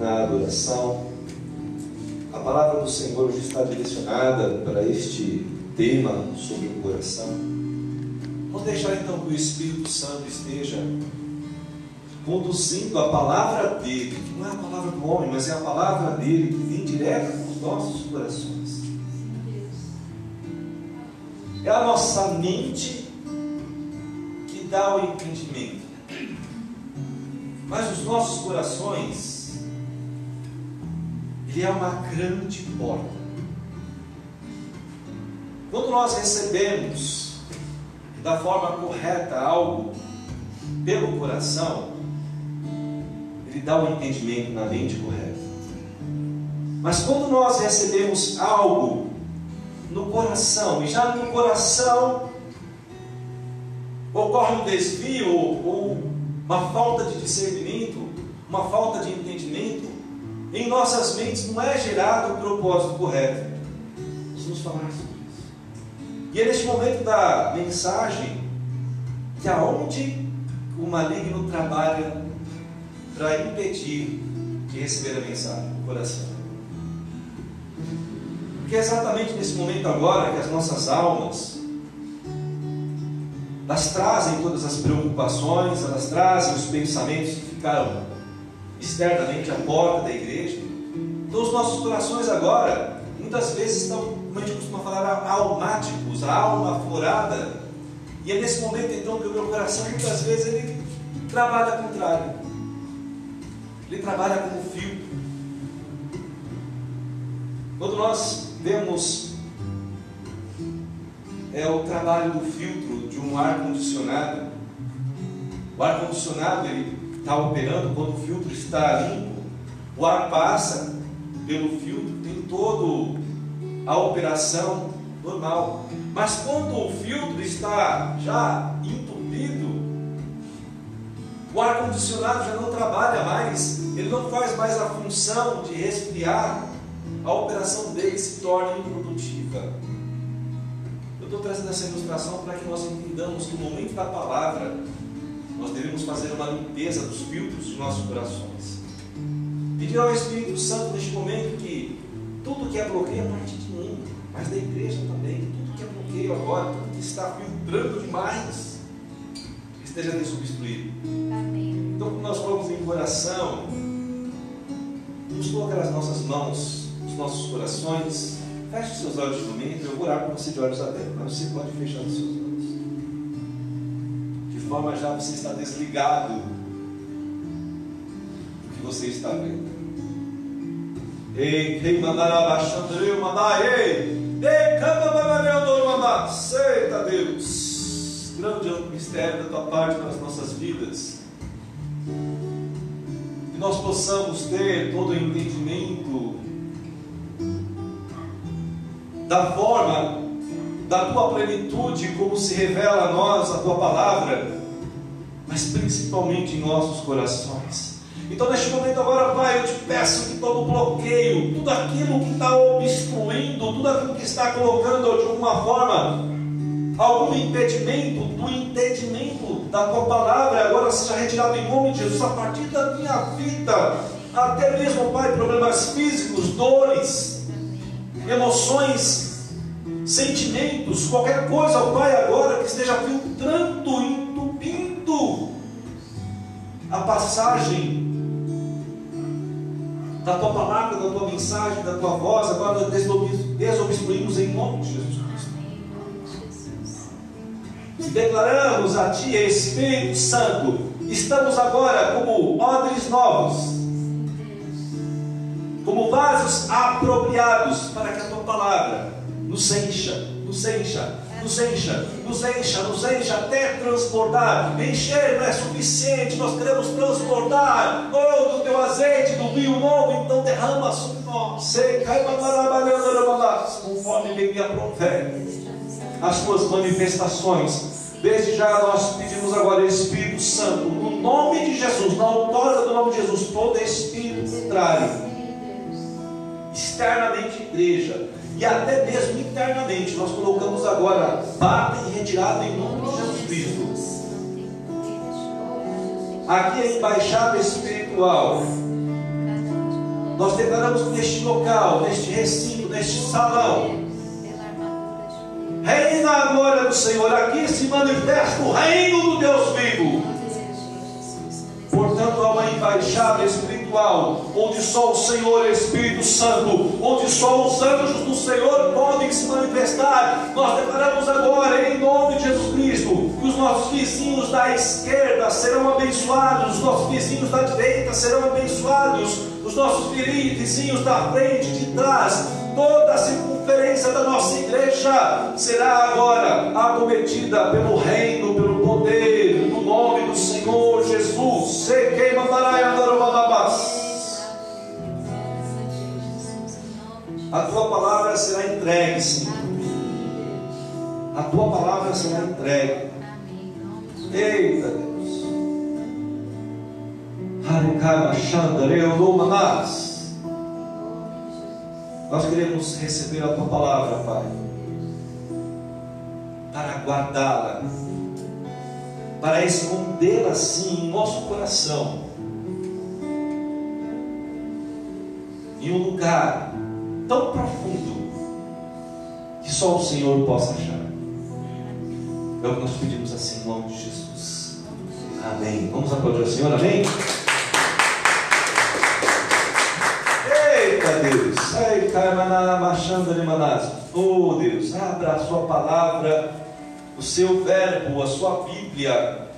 na adoração. A palavra do Senhor hoje está direcionada para este tema sobre o coração. Vamos deixar então que o Espírito Santo esteja conduzindo a palavra dele, que não é a palavra do homem, mas é a palavra dele que vem direto os nossos corações. É a nossa mente que dá o entendimento. Mas os nossos corações, ele é uma grande porta. Quando nós recebemos da forma correta algo pelo coração, ele dá o entendimento na mente correta. Mas quando nós recebemos algo no coração, e já no coração ocorre um desvio ou uma falta de discernimento, uma falta de entendimento, em nossas mentes não é gerado o propósito correto. Vamos falar sobre isso. E é neste momento da mensagem que aonde o maligno trabalha para impedir de receber a mensagem, o coração. Porque é exatamente nesse momento agora que as nossas almas elas trazem todas as preocupações, elas trazem os pensamentos que ficaram externamente à porta da igreja. Então os nossos corações agora, muitas vezes estão, como a gente costuma falar, almáticos, a alma aflorada. E é nesse momento então que o meu coração muitas vezes ele trabalha ao contrário. Ele trabalha como fio. Quando nós vemos é o trabalho do filtro de um ar condicionado. O ar condicionado ele está operando quando o filtro está limpo. O ar passa pelo filtro, tem todo a operação normal. Mas quando o filtro está já entupido, o ar condicionado já não trabalha mais, ele não faz mais a função de resfriar a operação dele se torna improdutiva. Eu estou trazendo essa ilustração para que nós entendamos que no momento da palavra, nós devemos fazer uma limpeza dos filtros dos nossos corações. Pedir ao Espírito Santo neste momento que tudo que é bloqueio é a partir de mim, mas da igreja também, tudo que é bloqueio agora, tudo que está filtrando demais, esteja desobstruído. Então, quando nós falamos em coração, vamos colocar as nossas mãos os nossos corações. Feche seus olhos no momento, eu vou orar com você de olhos abertos, mas você pode fechar os seus olhos. Forma já você está desligado do que você está vendo. Ei, quem mandará baixando, eu mandar, ei, ei, canta babalhando, mandar, aceita Deus, grande é o mistério da tua parte nas nossas vidas. Que nós possamos ter todo o entendimento da forma da tua plenitude, como se revela a nós a tua palavra, mas principalmente em nossos corações. Então, neste momento, agora, Pai, eu te peço que todo bloqueio, tudo aquilo que está obstruindo, tudo aquilo que está colocando de alguma forma, algum impedimento do entendimento da tua palavra, agora seja retirado em nome de Jesus, a partir da minha vida, até mesmo, Pai, problemas físicos, dores emoções, sentimentos, qualquer coisa, Pai, agora que esteja filtrando, entupindo a passagem da tua palavra, da tua mensagem, da tua voz, agora desobstruímos em nome de Jesus Cristo. Declaramos a Ti, Espírito Santo, estamos agora como odres novos como vasos apropriados para que a tua palavra nos encha, nos encha, nos encha, nos encha, nos encha até transbordar. Encher não é suficiente, nós queremos transbordar. Oh, do teu azeite, do vinho novo, então derrama sobre nós. Seca conforme Bíblia profere as tuas manifestações. Desde já nós pedimos agora, Espírito Santo, no nome de Jesus, na autora do nome de Jesus, todo espírito contrário externamente igreja e até mesmo internamente. Nós colocamos agora bata e retirada em nome de Jesus Cristo. Aqui é a embaixada espiritual. Nós declaramos neste local, neste recinto, neste salão. Reina a glória do Senhor. Aqui se manifesta o reino do Deus vivo. Portanto, há uma embaixada espiritual, onde só o Senhor Espírito Santo, onde só os anjos do Senhor podem se manifestar. Nós declaramos agora, em nome de Jesus Cristo, que os nossos vizinhos da esquerda serão abençoados, os nossos vizinhos da direita serão abençoados, os nossos vizinhos da frente, de trás, toda a circunferência da nossa igreja será agora acometida pelo reino, pelo poder, Senhor Jesus. Se queima A tua palavra será entregue, Senhor. A tua palavra será entregue. Eita Deus. Nós queremos receber a tua palavra, Pai, para guardá-la, para escondê-la assim em nosso coração, em um lugar tão profundo que só o Senhor possa achar. É o que nós pedimos assim em nome de Jesus. Amém. Vamos aplaudir o Senhor, amém? Deus. Oh Deus, abra a sua palavra, o seu verbo, a sua Bíblia.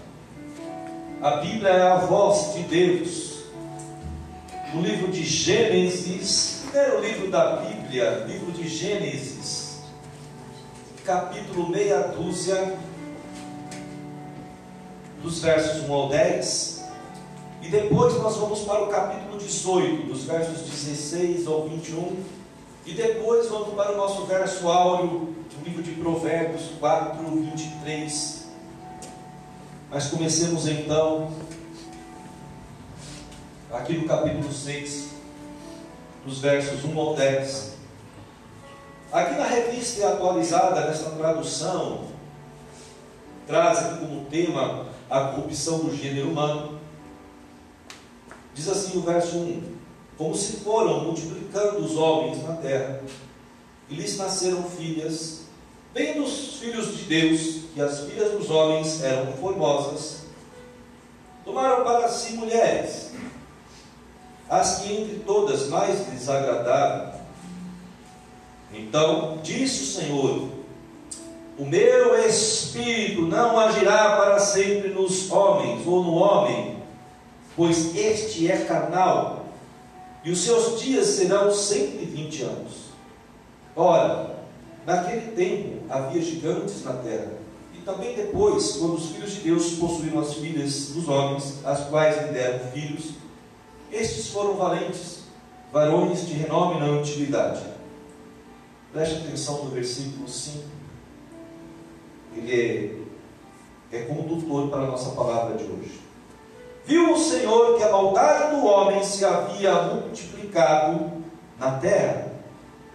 A Bíblia é a voz de Deus. No livro de Gênesis, primeiro livro da Bíblia, livro de Gênesis, capítulo meia dúzia, dos versos 1 ao 10. E depois nós vamos para o capítulo 18, dos versos 16 ao 21. E depois vamos para o nosso verso áureo do livro de Provérbios 4, 23. Mas comecemos então aqui no capítulo 6, dos versos 1 ao 10. Aqui na revista atualizada, nessa tradução, traz aqui como tema a corrupção do gênero humano. Diz assim o verso 1: Como se foram multiplicando os homens na terra, e lhes nasceram filhas, vendo os filhos de Deus que as filhas dos homens eram formosas, tomaram para si mulheres, as que entre todas mais lhes agradaram. Então disse o Senhor: O meu espírito não agirá para sempre nos homens ou no homem pois este é carnal, e os seus dias serão 120 anos. Ora, naquele tempo havia gigantes na terra, e também depois, quando os filhos de Deus possuíram as filhas dos homens, as quais lhe deram filhos, estes foram valentes, varões de renome na antiguidade. Preste atenção no versículo 5. Ele é, é condutor para a nossa palavra de hoje. Viu o Senhor que a maldade do homem se havia multiplicado na terra,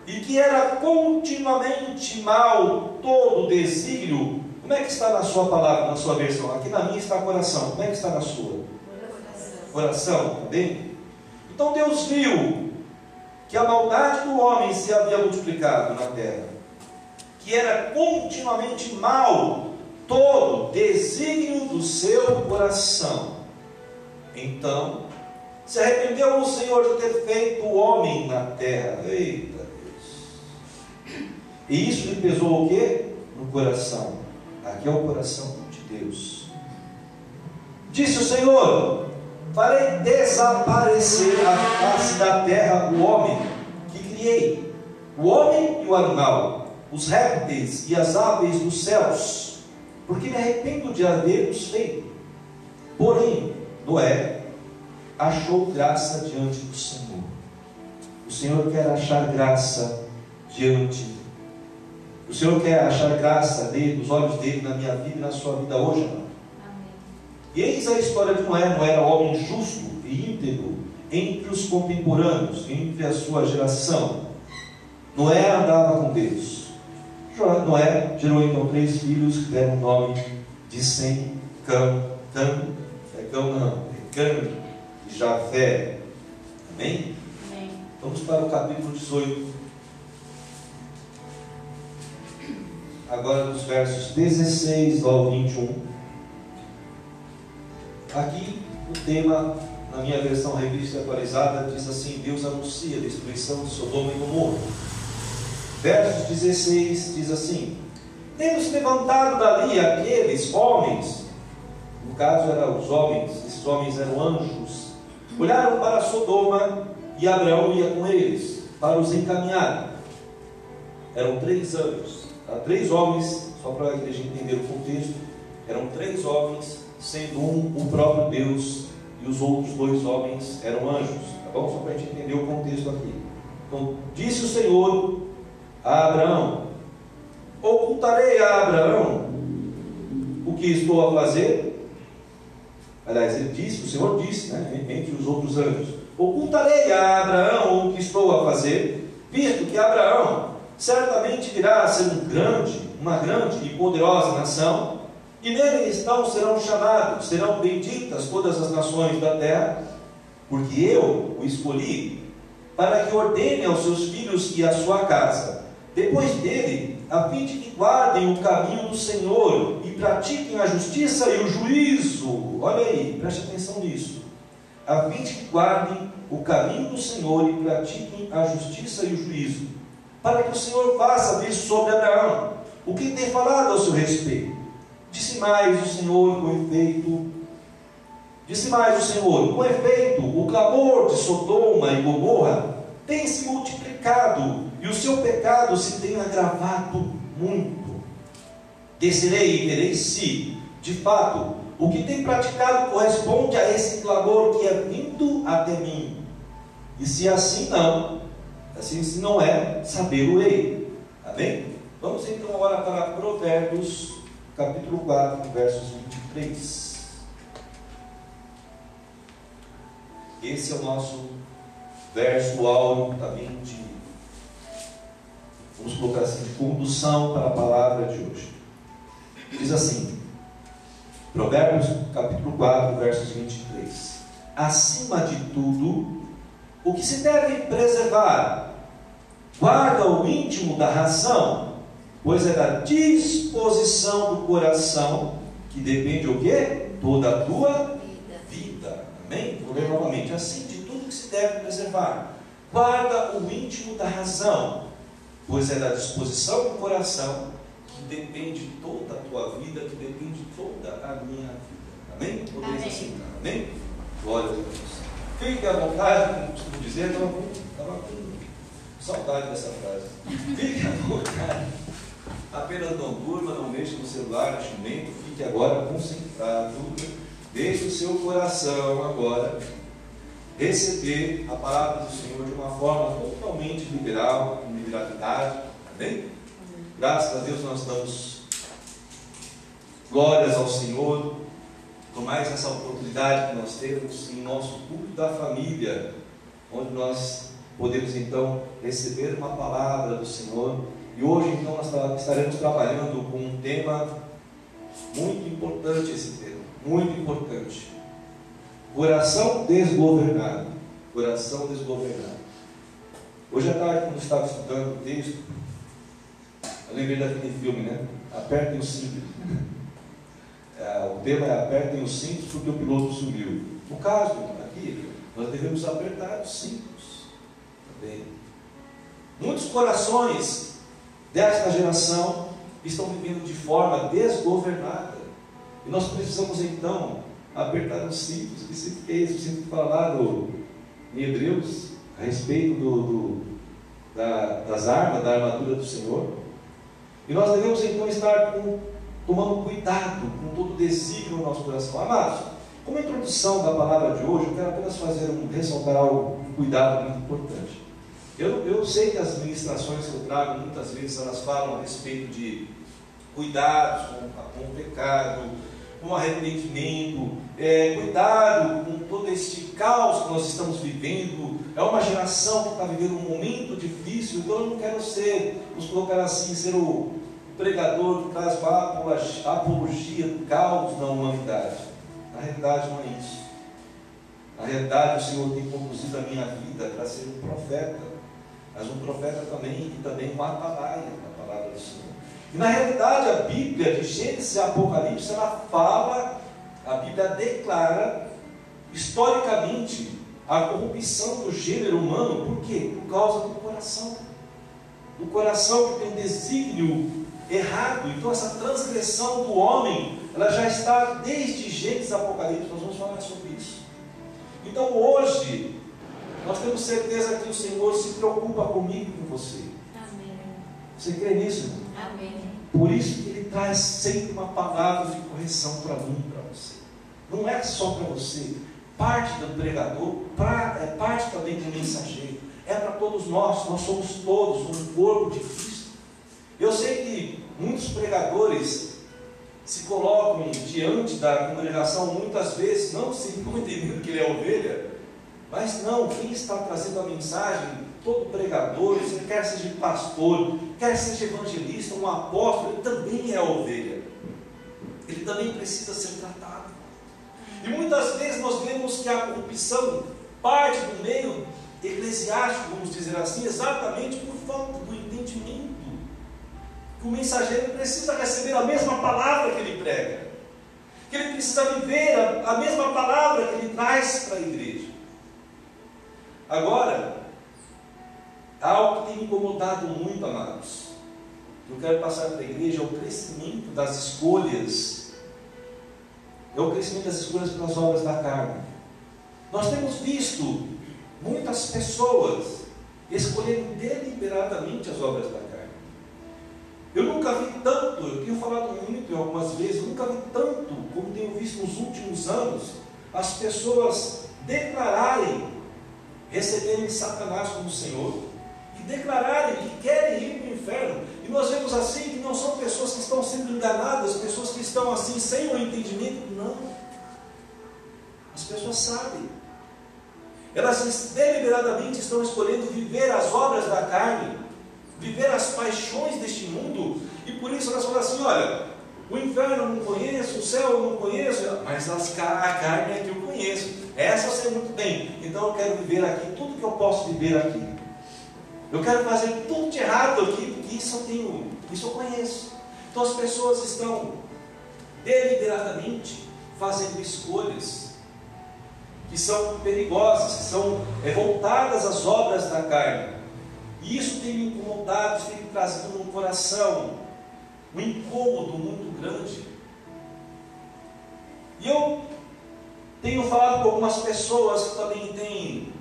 e que era continuamente mal todo o desígnio. Como é que está na sua palavra, na sua versão? Aqui na minha está coração. Como é que está na sua? Coração, tá bem? Então Deus viu que a maldade do homem se havia multiplicado na terra, que era continuamente mal todo desígnio do seu coração então, se arrependeu o Senhor de ter feito o homem na terra. Eita Deus. E isso lhe pesou o quê? No coração. Aqui é o coração de Deus. Disse o Senhor: Farei desaparecer a face da terra o homem que criei, o homem e o animal, os répteis e as aves dos céus, porque me arrependo de haver-os feito. Porém, Noé achou graça diante do Senhor. O Senhor quer achar graça diante. O Senhor quer achar graça dele, nos olhos dele, na minha vida e na sua vida hoje, amado. E eis a história de Noé. Noé era homem justo e íntegro entre os contemporâneos, entre a sua geração. Noé andava com Deus. Noé gerou então três filhos que deram o nome de Sem, Cam, Cam É Cã e Jafé. Amém? Amém? Vamos para o capítulo 18. Agora dos versos 16 ao 21. Aqui o tema, na minha versão revista atualizada, diz assim: Deus anuncia a destruição de Sodoma e Gomorra. Versos 16 diz assim: Tendo-se levantado dali aqueles homens, no caso eram os homens, esses homens eram anjos, olharam para Sodoma e Abraão ia com eles para os encaminhar. Eram três anjos, tá? três homens, só para a igreja entender o contexto, eram três homens, sendo um o próprio Deus e os outros dois homens eram anjos. Tá bom? Só para a gente entender o contexto aqui. Então, disse o Senhor a Abraão: Ocultarei a Abraão o que estou a fazer. Aliás, ele disse, o Senhor disse, né, entre os outros anjos: Ocultarei a Abraão o que estou a fazer, visto que Abraão certamente virá a ser um grande, uma grande e poderosa nação, e nele então serão chamados, serão benditas todas as nações da terra, porque eu o escolhi para que ordene aos seus filhos e à sua casa, depois dele, a fim de que guardem o caminho do Senhor e pratiquem a justiça e o juízo. Olha aí, preste atenção nisso. A fim de que guardem o caminho do Senhor e pratiquem a justiça e o juízo, para que o Senhor faça vir sobre Abraão o que tem falado ao seu respeito. Disse mais o Senhor com efeito. Disse mais o Senhor, com efeito, o clamor de Sodoma e Gomorra tem se multiplicado e o seu pecado se tem agravado muito. Descerei e verei se, de fato, o que tem praticado corresponde a esse clamor que é vindo até mim. E se assim não, assim se não é, saber-o-ei. Amém? Vamos então agora para Provérbios, capítulo 4, versos 23. Esse é o nosso verso áureo também de vamos colocar assim, de condução para a palavra de hoje. Diz assim, Provérbios capítulo 4, versos 23. Acima de tudo, o que se deve preservar, guarda o íntimo da razão, pois é da disposição do coração que depende o quê? Toda a tua vida. Amém? Vou ler novamente. Assim de tudo que se deve preservar, guarda o íntimo da razão, pois é da disposição do coração que depende toda a tua vida, que depende toda a minha vida. Amém? Podeis assim, amém? Glória a Deus. Fique à vontade, como costumo dizer, estava com, saudade dessa frase. Fique à vontade. Apenas não durma, não mexa no celular, instrumento, fique agora concentrado. Deixe o seu coração agora receber a palavra do Senhor de uma forma totalmente liberal, com liberalidade. Amém? Graças a Deus nós damos glórias ao Senhor por mais essa oportunidade que nós temos em nosso culto da família, onde nós podemos então receber uma palavra do Senhor. E hoje então nós estaremos trabalhando com um tema muito importante esse tema, muito importante Coração desgovernado. Coração desgovernado. Hoje à tarde, quando estava estudando o texto, eu lembrei daquele filme, né? Apertem os cintos. É, o tema é apertem os cintos porque o piloto sumiu. No caso, aqui, nós devemos apertar os cintos. Também. Muitos corações desta geração estão vivendo de forma desgovernada. E nós precisamos então apertar os cintos. Que se fez? Cinto falado em Hebreus a respeito do, do, da, das armas, da armadura do Senhor. E nós devemos então estar com, tomando cuidado com todo o desígnio no nosso coração. Amados, como introdução da palavra de hoje, eu quero apenas fazer um, ressaltar algo, um cuidado muito importante. Eu, eu sei que as ministrações que eu trago, muitas vezes, elas falam a respeito de cuidados com, com o pecado, com arrependimento, é, cuidado com todo este caos que nós estamos vivendo. É uma geração que está vivendo um momento difícil, então eu não quero ser, vamos colocar assim, ser o pregador que traz a apologia do caos na humanidade. Na realidade não é isso. Na realidade, o Senhor tem conduzido a minha vida para ser um profeta, mas um profeta também e também um atalaia da palavra do Senhor. E na realidade, a Bíblia, de Gênesis e Apocalipse, ela fala, a Bíblia declara, historicamente, a corrupção do gênero humano, por quê? Por causa do coração. Do coração que tem desígnio errado. Então, essa transgressão do homem, ela já está desde Gênesis e Apocalipse. Nós vamos falar sobre isso. Então, hoje, nós temos certeza que o Senhor se preocupa comigo e com você. Você crê nisso? Amém. Por isso que Ele traz sempre uma palavra de correção para mim e para você. Não é só para você. Parte do pregador, pra, é parte também do mensageiro. É para todos nós. Nós somos todos um corpo de Cristo. Eu sei que muitos pregadores se colocam diante da congregação muitas vezes, não se entendendo que ele é ovelha, mas não, quem está trazendo a mensagem, todo pregador, quer seja pastor, quer seja evangelista, um apóstolo, ele também é ovelha. Ele também precisa ser tratado. E muitas vezes nós vemos que a corrupção parte do meio eclesiástico, vamos dizer assim, exatamente por falta do entendimento que o mensageiro precisa receber a mesma palavra que ele prega, que ele precisa viver a, a mesma palavra que ele traz para a igreja. Agora, algo que tem incomodado muito, amados, eu quero passar para a igreja é o crescimento das escolhas, é o crescimento das escolhas pelas obras da carne. Nós temos visto muitas pessoas escolhendo deliberadamente as obras da carne. Eu nunca vi tanto, eu tenho falado muito algumas vezes, eu nunca vi tanto como tenho visto nos últimos anos as pessoas declararem receberem Satanás como Senhor declararem que querem ir para o inferno. E nós vemos assim que não são pessoas que estão sendo enganadas, pessoas que estão assim sem o entendimento. Não. As pessoas sabem. Elas deliberadamente estão escolhendo viver as obras da carne viver as paixões deste mundo, e por isso elas falam assim: olha, o inferno eu não conheço, o céu eu não conheço, mas as, a carne é que eu conheço, essa eu sei muito bem, então eu quero viver aqui tudo que eu posso viver aqui. Eu quero fazer tudo de errado aqui, porque isso eu tenho, isso eu conheço. Então as pessoas estão deliberadamente fazendo escolhas que são perigosas, que são voltadas às obras da carne. E isso tem me incomodado, tem me trazido no coração um incômodo muito grande. E eu tenho falado com algumas pessoas que também têm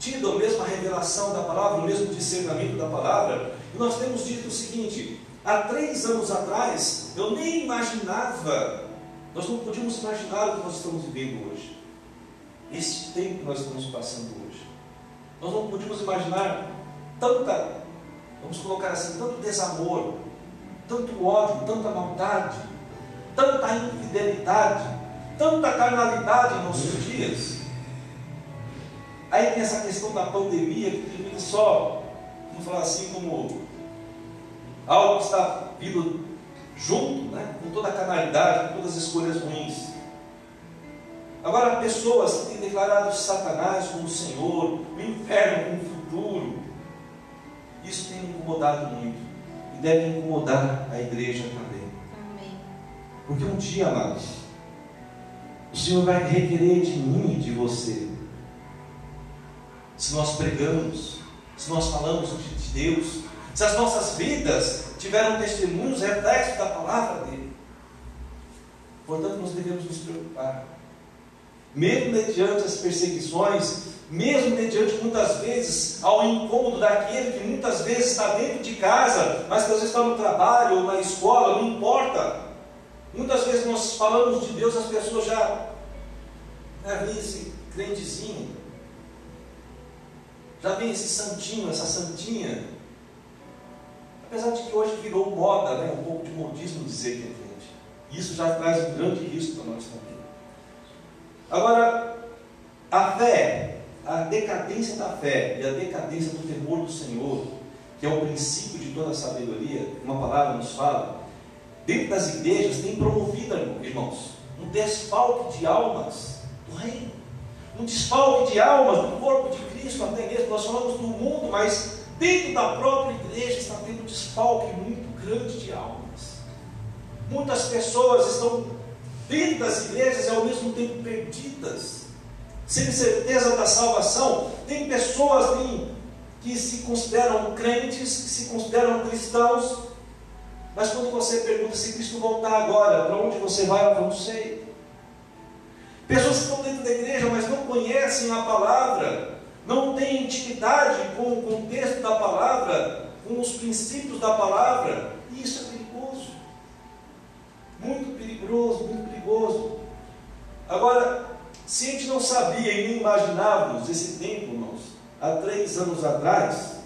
tido a mesma revelação da palavra, o mesmo discernimento da palavra, e nós temos dito o seguinte: há três anos atrás, eu nem imaginava, nós não podíamos imaginar o que nós estamos vivendo hoje, esse tempo que nós estamos passando hoje. Nós não podíamos imaginar tanta, vamos colocar assim, tanto desamor, tanto ódio, tanta maldade, tanta infidelidade, tanta carnalidade em nossos dias. Aí tem essa questão da pandemia que termina só, vamos falar assim, como algo que está vindo junto, né, com toda a carnalidade, com todas as escolhas ruins. Agora, pessoas que têm declarado Satanás como Senhor, o inferno como futuro, isso tem incomodado muito. E deve incomodar a igreja também. Amém. Porque um dia, amados, o Senhor vai requerer de mim e de você. Se nós pregamos, se nós falamos de Deus, se as nossas vidas tiveram testemunhos reflexos da palavra dele. Portanto, nós devemos nos preocupar. Mesmo mediante as perseguições, mesmo mediante muitas vezes ao incômodo daquele que muitas vezes está dentro de casa, mas que às vezes está no trabalho ou na escola, não importa. Muitas vezes nós falamos de Deus, as pessoas já, vem esse crentezinho, já vem esse santinho, essa santinha. Apesar de que hoje virou moda, né? um pouco de modismo dizer que é crente. Isso já traz um grande risco para nós também. Agora, a fé a decadência da fé e a decadência do temor do Senhor, que é o princípio de toda a sabedoria, uma palavra nos fala, dentro das igrejas tem promovido, irmãos, um desfalque de almas do reino. Um desfalque de almas do corpo de Cristo, até mesmo. Nós falamos do mundo, mas dentro da própria igreja está tendo um desfalque muito grande de almas. Muitas pessoas estão dentro das igrejas e ao mesmo tempo perdidas, sem certeza da salvação. Tem pessoas que se consideram crentes, que se consideram cristãos, mas quando você pergunta se Cristo voltar agora, para onde você vai, eu não sei. Pessoas que estão dentro da igreja, mas não conhecem a palavra, não têm intimidade com o contexto da palavra, com os princípios da palavra, isso é perigoso. Muito perigoso, muito perigoso. Agora, se a gente não sabia e nem imaginávamos esse tempo, irmãos, há três anos atrás,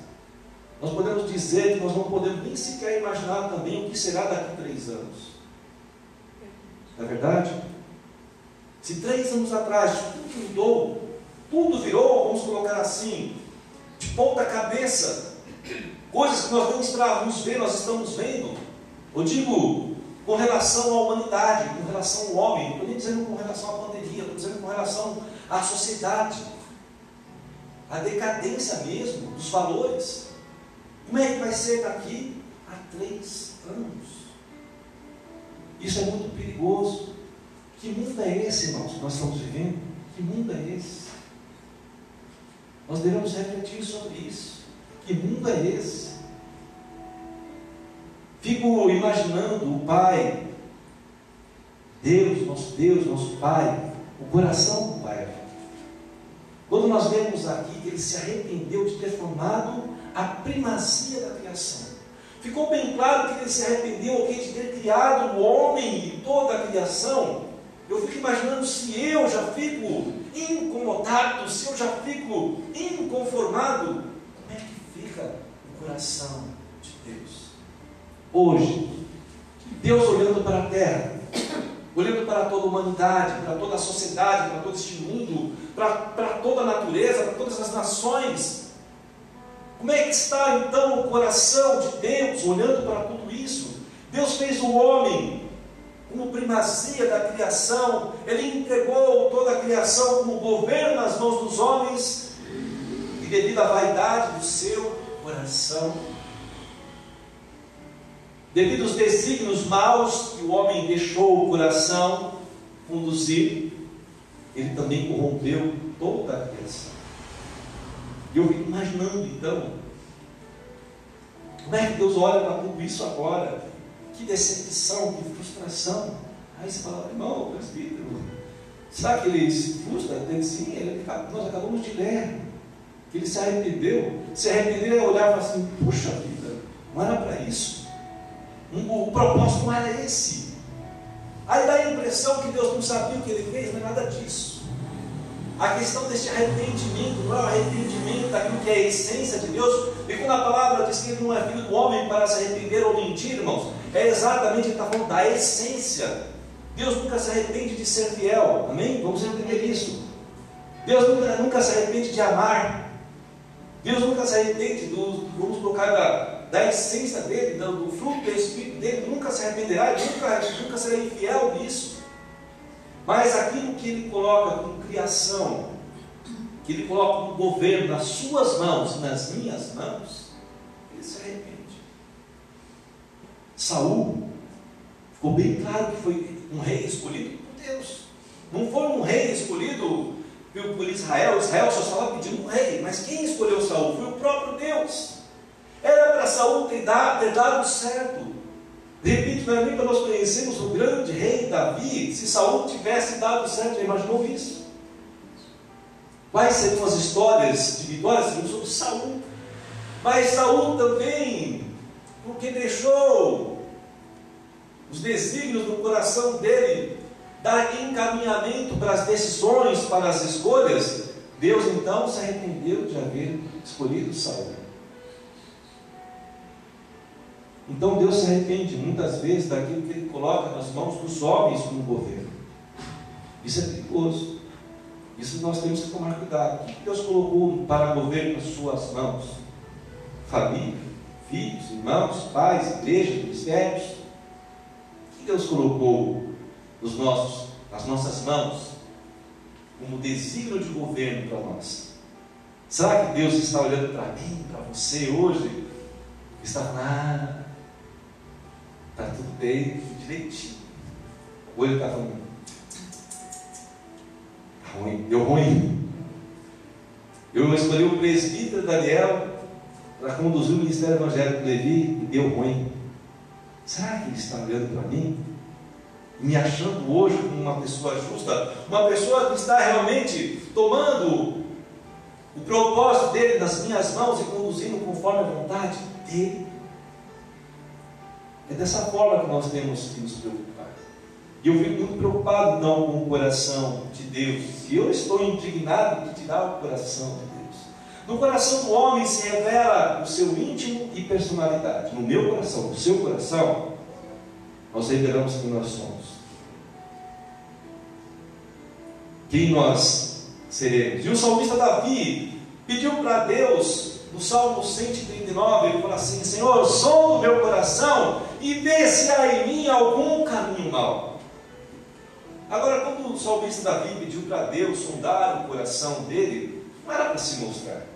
nós podemos dizer que nós não podemos nem sequer imaginar também o que será daqui a três anos. Não é verdade? Se três anos atrás tudo mudou, tudo virou, vamos colocar assim, de ponta cabeça, coisas que nós não estávamos vendo, nós estamos vendo. Eu digo com relação à humanidade, com relação ao homem, não estou nem dizendo com relação à pandemia, estou dizendo com relação à sociedade, a decadência mesmo dos valores. Como é que vai ser daqui a três anos? Isso é muito perigoso. Que mundo é esse, irmãos, que nós estamos vivendo? Que mundo é esse? Nós devemos refletir sobre isso. Que mundo é esse? Fico imaginando o Pai, Deus, nosso Deus, nosso Pai, o coração do Pai. Quando nós vemos aqui que ele se arrependeu de ter formado a primazia da criação. Ficou bem claro que ele se arrependeu de ter criado o homem e toda a criação eu fico imaginando se eu já fico incomodado, se eu já fico inconformado, como é que fica o coração de Deus? Hoje, Deus olhando para a terra, olhando para toda a humanidade, para toda a sociedade, para todo este mundo, para, para toda a natureza, para todas as nações. Como é que está então o coração de Deus olhando para tudo isso? Deus fez o homem como primazia da criação, ele entregou toda a criação como governo nas mãos dos homens, e devido à vaidade do seu coração, devido aos desígnios maus que o homem deixou o coração conduzir, ele também corrompeu toda a criação. E eu fico imaginando então, como é que Deus olha para tudo isso agora? Que decepção, que frustração. Aí você fala, irmão, presbítero, será que ele se frustra? Ele sim, ele, nós acabamos de ler que ele se arrependeu. Se arrepender é olhar e falar assim, puxa vida, não era para isso. o propósito não era esse. Aí dá a impressão que Deus não sabia o que ele fez, não é nada disso. A questão deste arrependimento não é o arrependimento daquilo que é a essência de Deus. E quando a palavra diz que ele não é filho do homem para se arrepender ou mentir, irmãos, é exatamente, ele está falando da essência. Deus nunca se arrepende de ser fiel. Amém? Vamos entender isso. Deus nunca, nunca se arrepende de amar. Deus nunca se arrepende do, vamos colocar, da, da essência dele, do, do, fruto do Espírito dele, nunca se arrependerá, nunca, nunca será infiel nisso. Mas aquilo que ele coloca como criação, que ele coloca como governo nas suas mãos, nas minhas mãos, ele se arrepende. Saul, ficou bem claro que foi um rei escolhido por Deus. Não foi um rei escolhido por Israel. Israel só estava pedindo um rei, mas quem escolheu Saul foi o próprio Deus. Era para Saul ter dado, ter dado certo. Repito, não é nem para nós conhecermos o grande rei Davi, se Saul tivesse dado certo, já imaginou isso? Quais seriam as histórias de vitórias sobre Saul? Mas Saul também, porque deixou os desígnios no coração dele dar encaminhamento para as decisões, para as escolhas, Deus então se arrependeu de haver escolhido Saul. Então Deus se arrepende muitas vezes daquilo que Ele coloca nas mãos dos homens como governo. Isso é perigoso. Isso nós temos que tomar cuidado. O que Deus colocou para governo nas suas mãos? Família, filhos, irmãos, pais, igreja, ministérios. O Deus colocou nos nossos, nas nossas mãos? como desígnio de governo para nós. Será que Deus está olhando para mim, para você hoje? Está ah, está tudo bem, direitinho. Ou ele está falando, está ruim, deu ruim. Eu escolhi o presbítero Daniel para conduzir o ministério evangélico de Levi e deu ruim. Será que ele está olhando para mim? Me achando hoje como uma pessoa justa? Uma pessoa que está realmente tomando o propósito dele nas minhas mãos e conduzindo conforme a vontade dele? É dessa forma que nós temos que nos preocupar. E eu fico muito preocupado então com o coração de Deus. E eu estou indignado de tirar o coração de. No coração do homem se revela o seu íntimo e personalidade. No meu coração, no seu coração, nós revelamos quem nós somos. Quem nós seremos. E o salmista Davi pediu para Deus, no Salmo 139, ele falou assim: Senhor, som do meu coração e vê se há em mim algum caminho mau. Agora, quando o salmista Davi pediu para Deus sondar o coração dele, não era para se mostrar.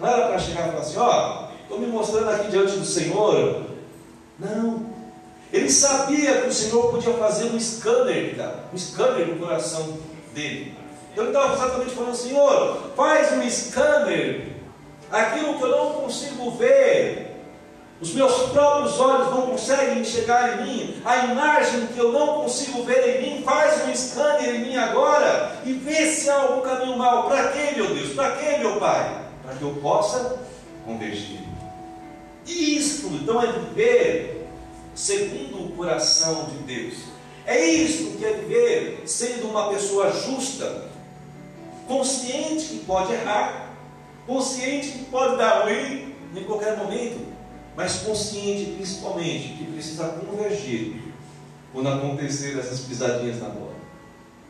Não era para chegar e falar assim: ó, estou me mostrando aqui diante do Senhor. Não. Ele sabia que o Senhor podia fazer um scanner, cara, um scanner no coração dele. Então ele estava exatamente falando: Senhor, faz um scanner, aquilo que eu não consigo ver. Os meus próprios olhos não conseguem enxergar em mim, a imagem que eu não consigo ver em mim, faz um scanner em mim agora e vê se há algum caminho mal. Para quê, meu Deus? Para quê, meu Pai? Para que eu possa convergir. E isto, então, é viver segundo o coração de Deus. É isto que é viver sendo uma pessoa justa, consciente que pode errar, consciente que pode dar ruim em qualquer momento, mas consciente principalmente que precisa convergir quando acontecer essas pisadinhas na bola.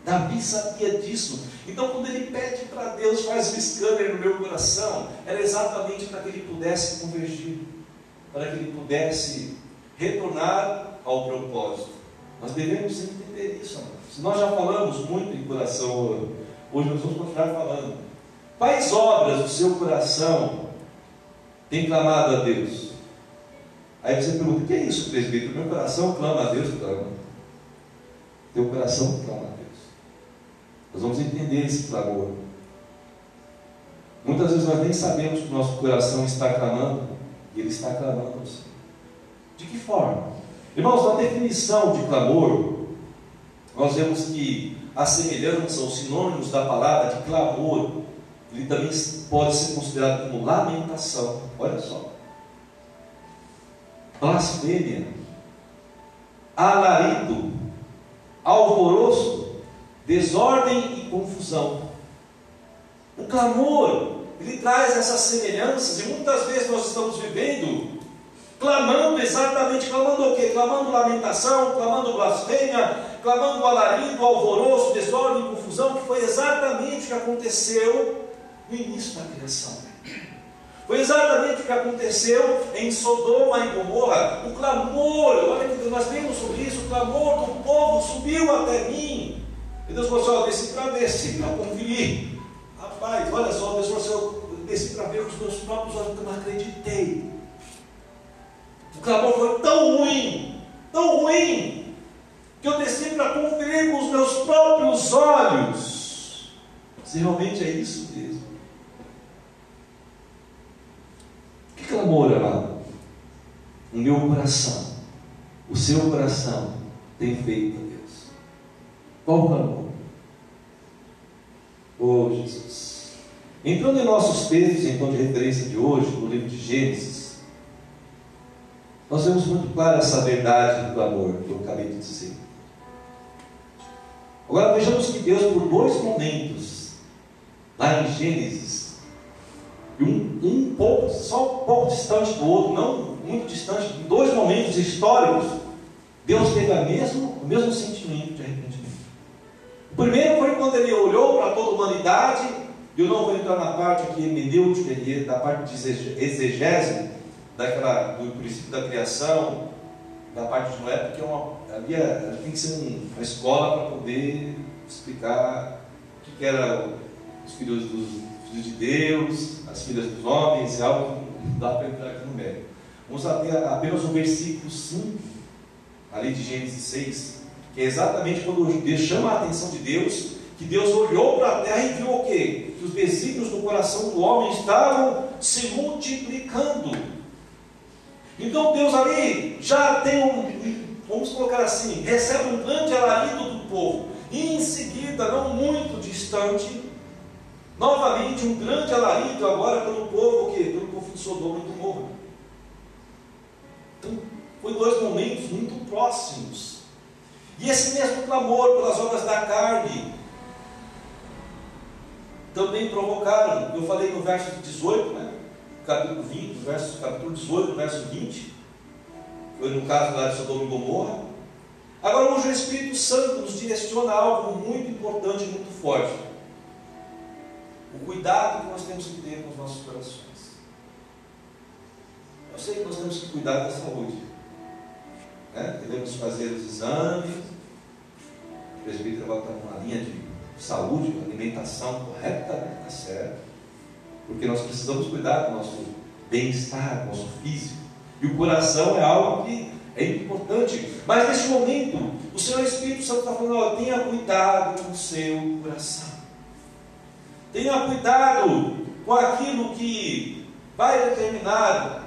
Davi sabia disso. Então, quando ele pede para Deus, faz um scanner no meu coração, era exatamente para que ele pudesse convergir, para que ele pudesse retornar ao propósito. Nós devemos entender isso, amados. Nós já falamos muito em coração hoje nós vamos continuar falando. Quais obras o seu coração tem clamado a Deus? Aí você pergunta: o que é isso, presbítero? Meu coração clama a Deus, clama. Teu coração clama. Nós vamos entender esse clamor. Muitas vezes nós nem sabemos que o nosso coração está clamando, e ele está clamando. De que forma? Irmãos, na definição de clamor, nós vemos que a semelhança, os sinônimos da palavra de clamor, ele também pode ser considerado como lamentação. Olha só. Blasfêmia, alarido, alvoroço, desordem e confusão. O clamor, ele traz essas semelhanças, e muitas vezes nós estamos vivendo clamando exatamente, clamando o quê? Clamando lamentação, clamando blasfêmia, clamando alarido, alvoroço, desordem e confusão, que foi exatamente o que aconteceu no início da criação. Foi exatamente o que aconteceu em Sodoma e Gomorra. O clamor, olha que nós vemos sobre isso, o clamor do povo subiu até mim. E Deus falou assim: ó, desci para ver, desci para conferir. Rapaz, olha só, Deus falou assim: eu desci para ver com os meus próprios olhos, porque eu não acreditei. O clamor foi tão ruim, tão ruim, que eu desci para conferir com os meus próprios olhos. Se realmente é isso mesmo. Que clamor, amado? O meu coração, o seu coração tem feito qual o clamor? Oh Jesus. Entrando em nossos textos, então, de referência de hoje, no livro de Gênesis, nós vemos muito claro essa verdade do clamor que eu acabei de dizer. Agora vejamos que Deus, por dois momentos, lá em Gênesis, um, um pouco, só um pouco distante do outro, não muito distante, em dois momentos históricos, Deus teve a mesmo, o mesmo sentimento de arrependimento. Primeiro foi quando ele olhou para toda a humanidade, eu não vou entrar na parte aqui hermenêutica, da parte de exegese, daquela, do princípio da criação, da parte de Noé, porque é uma, havia, tem que ser um, uma escola para poder explicar o que que era os filhos dos filhos de Deus, as filhas dos homens, é algo que não dá para entrar aqui no mérito. Vamos até apenas o versículo 5, ali de Gênesis 6, que é exatamente quando Deus chama a atenção de Deus, que Deus olhou para a terra e viu o quê? Que os desígnios do coração do homem estavam se multiplicando. Então Deus ali já tem um, vamos colocar assim, recebe um grande alarido do povo. E em seguida, não muito distante, novamente um grande alarido agora pelo povo, que pelo povo de Sodoma e Gomorra. Então, foi dois momentos muito próximos. E esse mesmo clamor pelas obras da carne também provocaram, eu falei no verso 18, né? capítulo 20, verso, capítulo 18, verso 20, foi no caso lá de Sodoma e Gomorra. Agora hoje o Espírito Santo nos direciona a algo muito importante e muito forte. O cuidado que nós temos que ter com os nossos corações. Eu sei que nós temos que cuidar da saúde. Né? Devemos fazer os exames. O presbítero está numa linha de saúde, alimentação correta, está certo. Porque nós precisamos cuidar do nosso bem-estar, do nosso físico. E o coração é algo que é importante. Mas neste momento, o Senhor Espírito Santo está falando: ó, tenha cuidado com o seu coração. Tenha cuidado com aquilo que vai determinar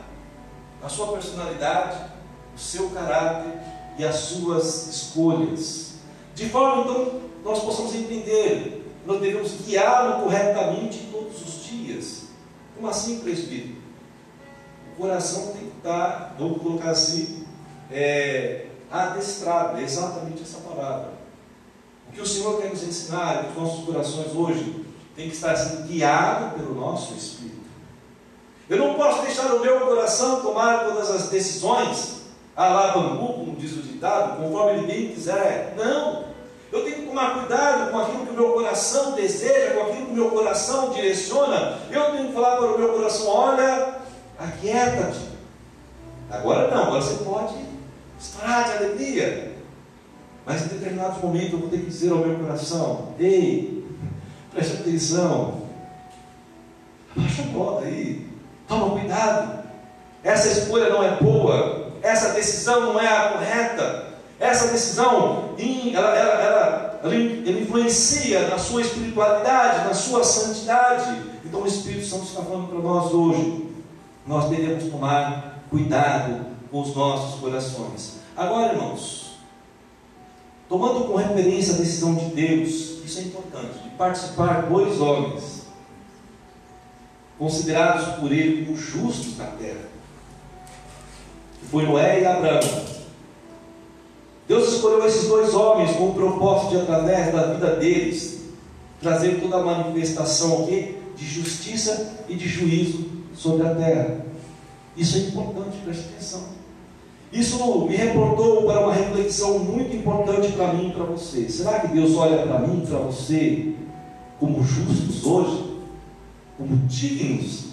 a sua personalidade, o seu caráter e as suas escolhas. De forma então nós possamos entender, nós devemos guiá-lo corretamente todos os dias. Como assim, presbítero? O coração tem que estar, vamos colocar assim, é, adestrado, é exatamente essa palavra. O que o Senhor quer nos ensinar que os nossos corações hoje têm que estar sendo guiados pelo nosso Espírito. Eu não posso deixar o meu coração tomar todas as decisões, a lá bambu, como diz o ditado, conforme ele bem quiser. Não! Eu tenho que tomar cuidado com aquilo que o meu coração deseja, com aquilo que o meu coração direciona. Eu tenho que falar para o meu coração: olha, aquieta-te. Agora não, agora você pode estourar de alegria. Mas em determinados momentos eu vou ter que dizer ao meu coração: ei, preste atenção, abaixa a bola aí, toma cuidado. Essa escolha não é boa, essa decisão não é a correta. Essa decisão, ela, ela, ela, ela, influencia na sua espiritualidade, na sua santidade. Então o Espírito Santo está falando para nós hoje. Nós devemos tomar cuidado com os nossos corações. Agora, irmãos, tomando como referência a decisão de Deus, isso é importante, de participar dois homens, considerados por ele como justos na terra, foi Noé e Abraão. Deus escolheu esses dois homens com o propósito de, através da vida deles, trazer toda a manifestação aqui de justiça e de juízo sobre a terra. Isso é importante, preste atenção. Isso me reportou para uma reflexão muito importante para mim e para você. Será que Deus olha para mim e para você como justos hoje? Como dignos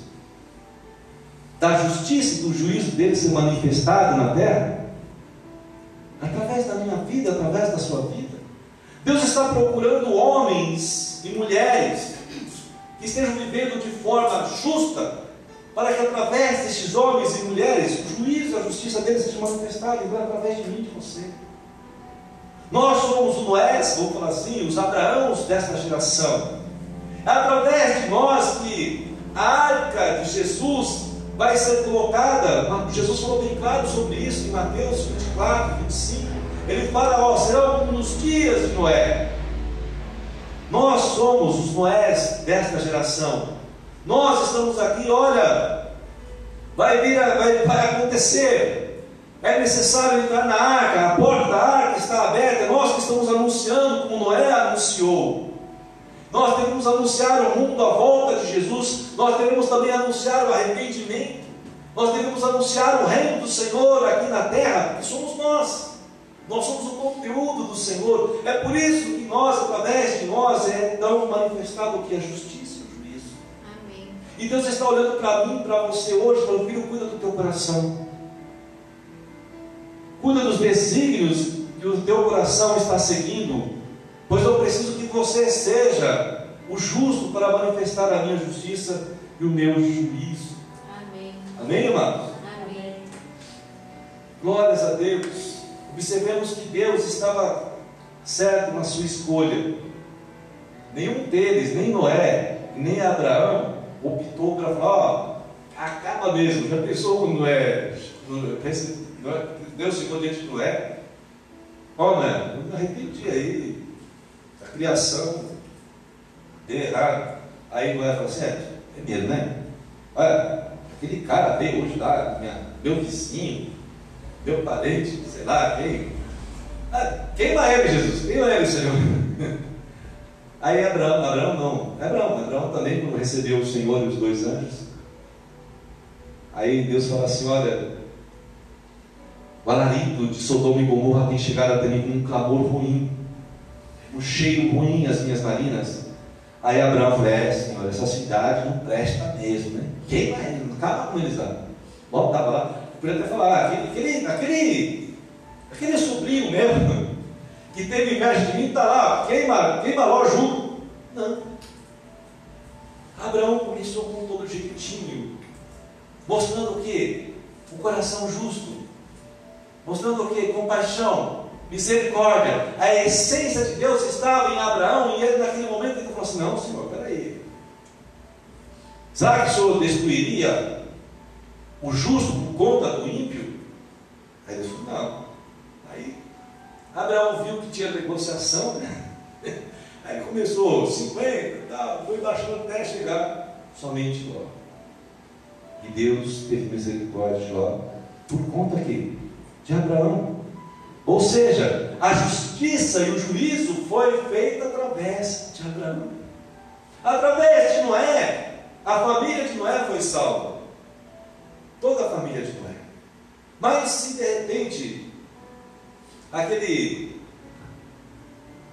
da justiça e do juízo dele ser manifestado na terra? através da minha vida, através da sua vida. Deus está procurando homens e mulheres que estejam vivendo de forma justa, para que através destes homens e mulheres o juízo e a justiça deles seja manifestado e através de mim e de você. Nós somos o Noé, vou falar assim, os Abraãos desta geração. É através de nós que a arca de Jesus vai ser colocada, Jesus falou bem claro sobre isso em Mateus 24, 25. Ele fala, ó, serão como nos dias de Noé. Nós somos os Noés desta geração. Nós estamos aqui, olha, vai vir, vai, vai acontecer. É necessário entrar na arca, a porta da arca está aberta. Nós que estamos anunciando como Noé anunciou. Nós devemos anunciar o mundo à volta de Jesus, nós devemos também anunciar o arrependimento, nós devemos anunciar o reino do Senhor aqui na terra, que somos nós. Nós somos o conteúdo do Senhor. É por isso que nós, através de nós, é tão manifestado o que é justiça e o juízo. Amém. E Deus está olhando para mim, para você hoje, falando, filho, cuida do teu coração. Cuida dos desígnios que o teu coração está seguindo Pois eu preciso que você seja o justo para manifestar a minha justiça e o meu juízo. Amém. Amém, amados? Amém. Glórias a Deus. Observemos que Deus estava certo na sua escolha. Nenhum deles, nem Noé, nem Abraão, optou para falar, ó, acaba mesmo. Já pensou quando Noé, Deus ficou diante de Noé? Ó, né? Arrependi aí, criação deu errado. Aí falou assim, é, é mesmo, né? Olha, aquele cara veio hoje lá, minha, meu vizinho, meu parente, sei lá, quem. Ah, queima ele, Jesus, queima ele, Senhor. Aí Abraão, Abraão não, Abraão, Abraão também quando recebeu o Senhor e os dois anjos. Aí Deus fala assim: olha, o alarido de Sodoma e Gomorra tem chegado até mim com um clamor ruim, um cheiro ruim às minhas narinas. Aí Abraão falou: é, Senhor, essa cidade não presta mesmo, né? Queima ele, não acaba com eles lá. Bom, estava lá. Eu podia até falar: ah, aquele, aquele, aquele sobrinho mesmo, que teve inveja de mim, está lá, queima, queima logo junto. Não. Abraão começou com todo jeitinho, mostrando o que? Um coração justo, mostrando o que? Compaixão, misericórdia. A essência de Deus estava em Abraão e ele naquele momento ele falou assim: Não, Senhor, peraí. Será que o Senhor destruiria o justo por conta do ímpio? Aí Deus falou: Não. Aí Abraão viu que tinha negociação, né? Aí começou 50, tal, foi baixando até chegar somente Ló. E Deus teve misericórdia de Ló por conta aqui de Abraão. Ou seja, a justiça e o juízo foi feito através de Abraão. Através de Noé, a família de Noé foi salva. Toda a família de Noé. Mas se de repente aquele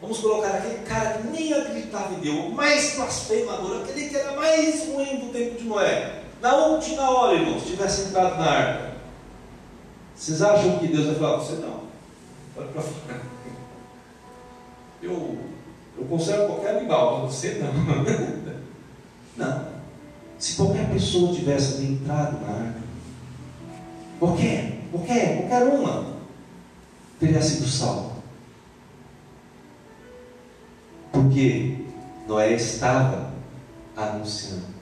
Vamos colocar aquele cara que nem acreditava em Deus, o mais blasfemador, aquele que era mais ruim do tempo de Noé. Na última hora, irmãos, tivesse entrado na arca. Vocês acham que Deus vai falar para você? Não. Eu, eu conservo qualquer animal, você não. Não. Se qualquer pessoa tivesse entrado na arca, qualquer, qualquer, qualquer uma, teria sido salvo. Porque Noé estava anunciando.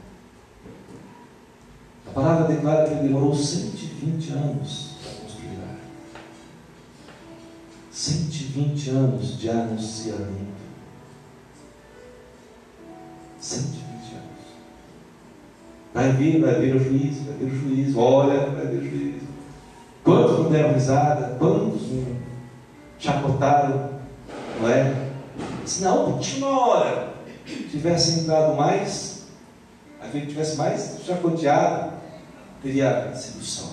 A palavra declara que demorou 120 anos 120 anos de anunciamento. 120 anos. Vai vir, vai vir o juiz, vai vir o juiz, olha, vai vir o juiz. Quantos não deram risada? Quantos não chacotaram? Não é? Se na última hora tivesse entrado mais, aquele que tivesse mais chacoteado, teria salvo.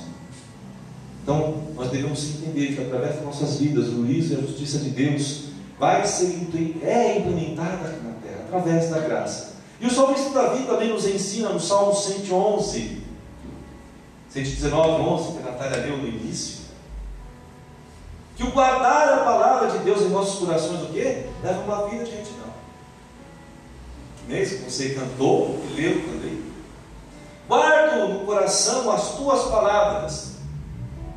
Então, nós devemos entender que através das nossas vidas, o juízo e a justiça de Deus vai ser é implementada aqui na terra, através da graça. E o salmista Davi também nos ensina no Salmo 111, 119, 11, que a Natália leu no início, que o guardar a palavra de Deus em nossos corações, o quê? Leva uma vida de retidão. Mesmo você cantou e leu também. Guardo no coração as tuas palavras.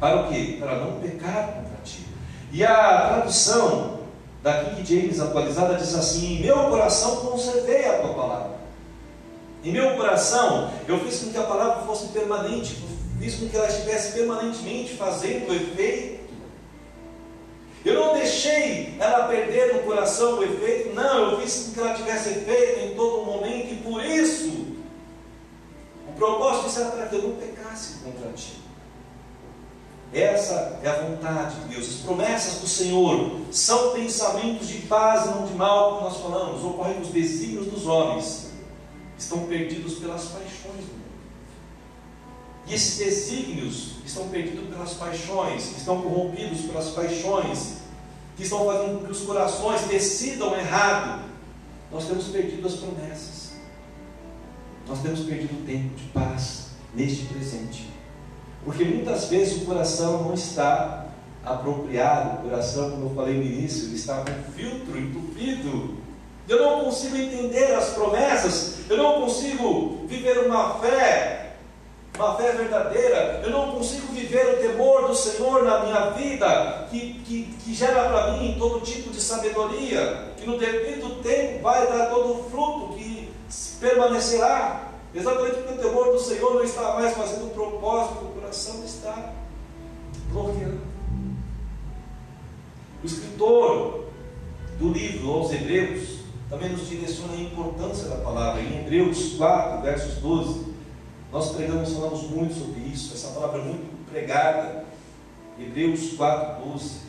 Para o quê? Para não pecar contra ti. E a tradução da King James atualizada diz assim: Em meu coração conservei a tua palavra. Em meu coração eu fiz com que a palavra fosse permanente, fiz com que ela estivesse permanentemente fazendo efeito. Eu não deixei ela perder no coração o efeito, não, eu fiz com que ela tivesse efeito em todo momento, e por isso o propósito era para que eu não pecasse contra ti. Essa é a vontade de Deus. As promessas do Senhor são pensamentos de paz e não de mal, como nós falamos. Ocorrem os desígnios dos homens. Estão perdidos pelas paixões do mundo. E esses desígnios estão perdidos pelas paixões, estão corrompidos pelas paixões, que estão fazendo com que os corações decidam errado. Nós temos perdido as promessas. Nós temos perdido o tempo de paz neste presente. Porque muitas vezes o coração não está apropriado, o coração, como eu falei no início, ele está com filtro entupido eu não consigo entender as promessas, eu não consigo viver uma fé, uma fé verdadeira, eu não consigo viver o temor do Senhor na minha vida, que, que, que gera para mim todo tipo de sabedoria, que no devido tempo vai dar todo o fruto que permanecerá. Exatamente porque o temor do Senhor não está mais fazendo o propósito, coração está bloqueando. O escritor do livro aos Hebreus também nos direciona a importância da palavra. Em Hebreus 4, versos 12, nós pregamos, falamos muito sobre isso, essa palavra é muito pregada. Hebreus 4, 12.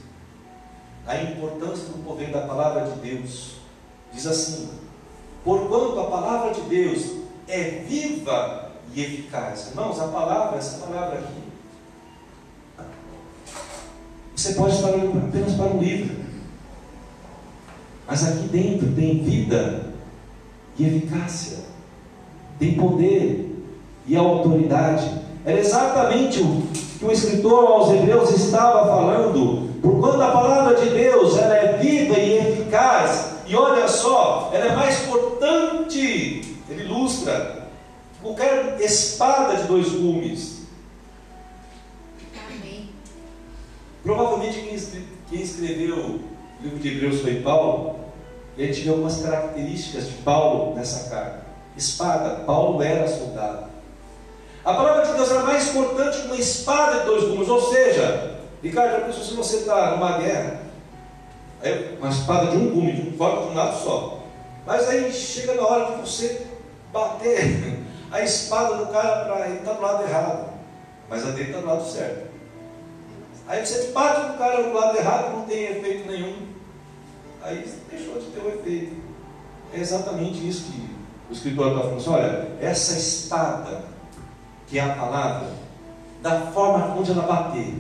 A importância do poder da palavra de Deus. Diz assim: Porquanto a palavra de Deus é viva e eficaz. Irmãos, a palavra, essa palavra aqui, você pode estar olhando apenas para um livro. Mas aqui dentro tem vida e eficácia, tem poder e autoridade. Era exatamente o que o escritor aos Hebreus estava falando, por quando a palavra de Deus ela é viva e eficaz, e olha só, ela é mais importante, ele ilustra, qualquer espada de dois gumes. Amém. Provavelmente quem escreveu o livro de Hebreus foi Paulo, e a gente vê algumas características de Paulo nessa carta. Espada, Paulo era soldado. A palavra de Deus era mais importante que uma espada de dois gumes, ou seja, Ricardo, já pensou se você está numa guerra, aí uma espada de um gume, de um forte de um lado só. Mas aí chega na hora de você bater a espada do cara para ele está do lado errado, mas a dele está do lado certo. Aí você bate no cara do lado errado, não tem efeito nenhum aí deixou de ter o efeito. É exatamente isso que o escritor está falando assim, olha, essa espada, que é a palavra, da forma onde ela bater,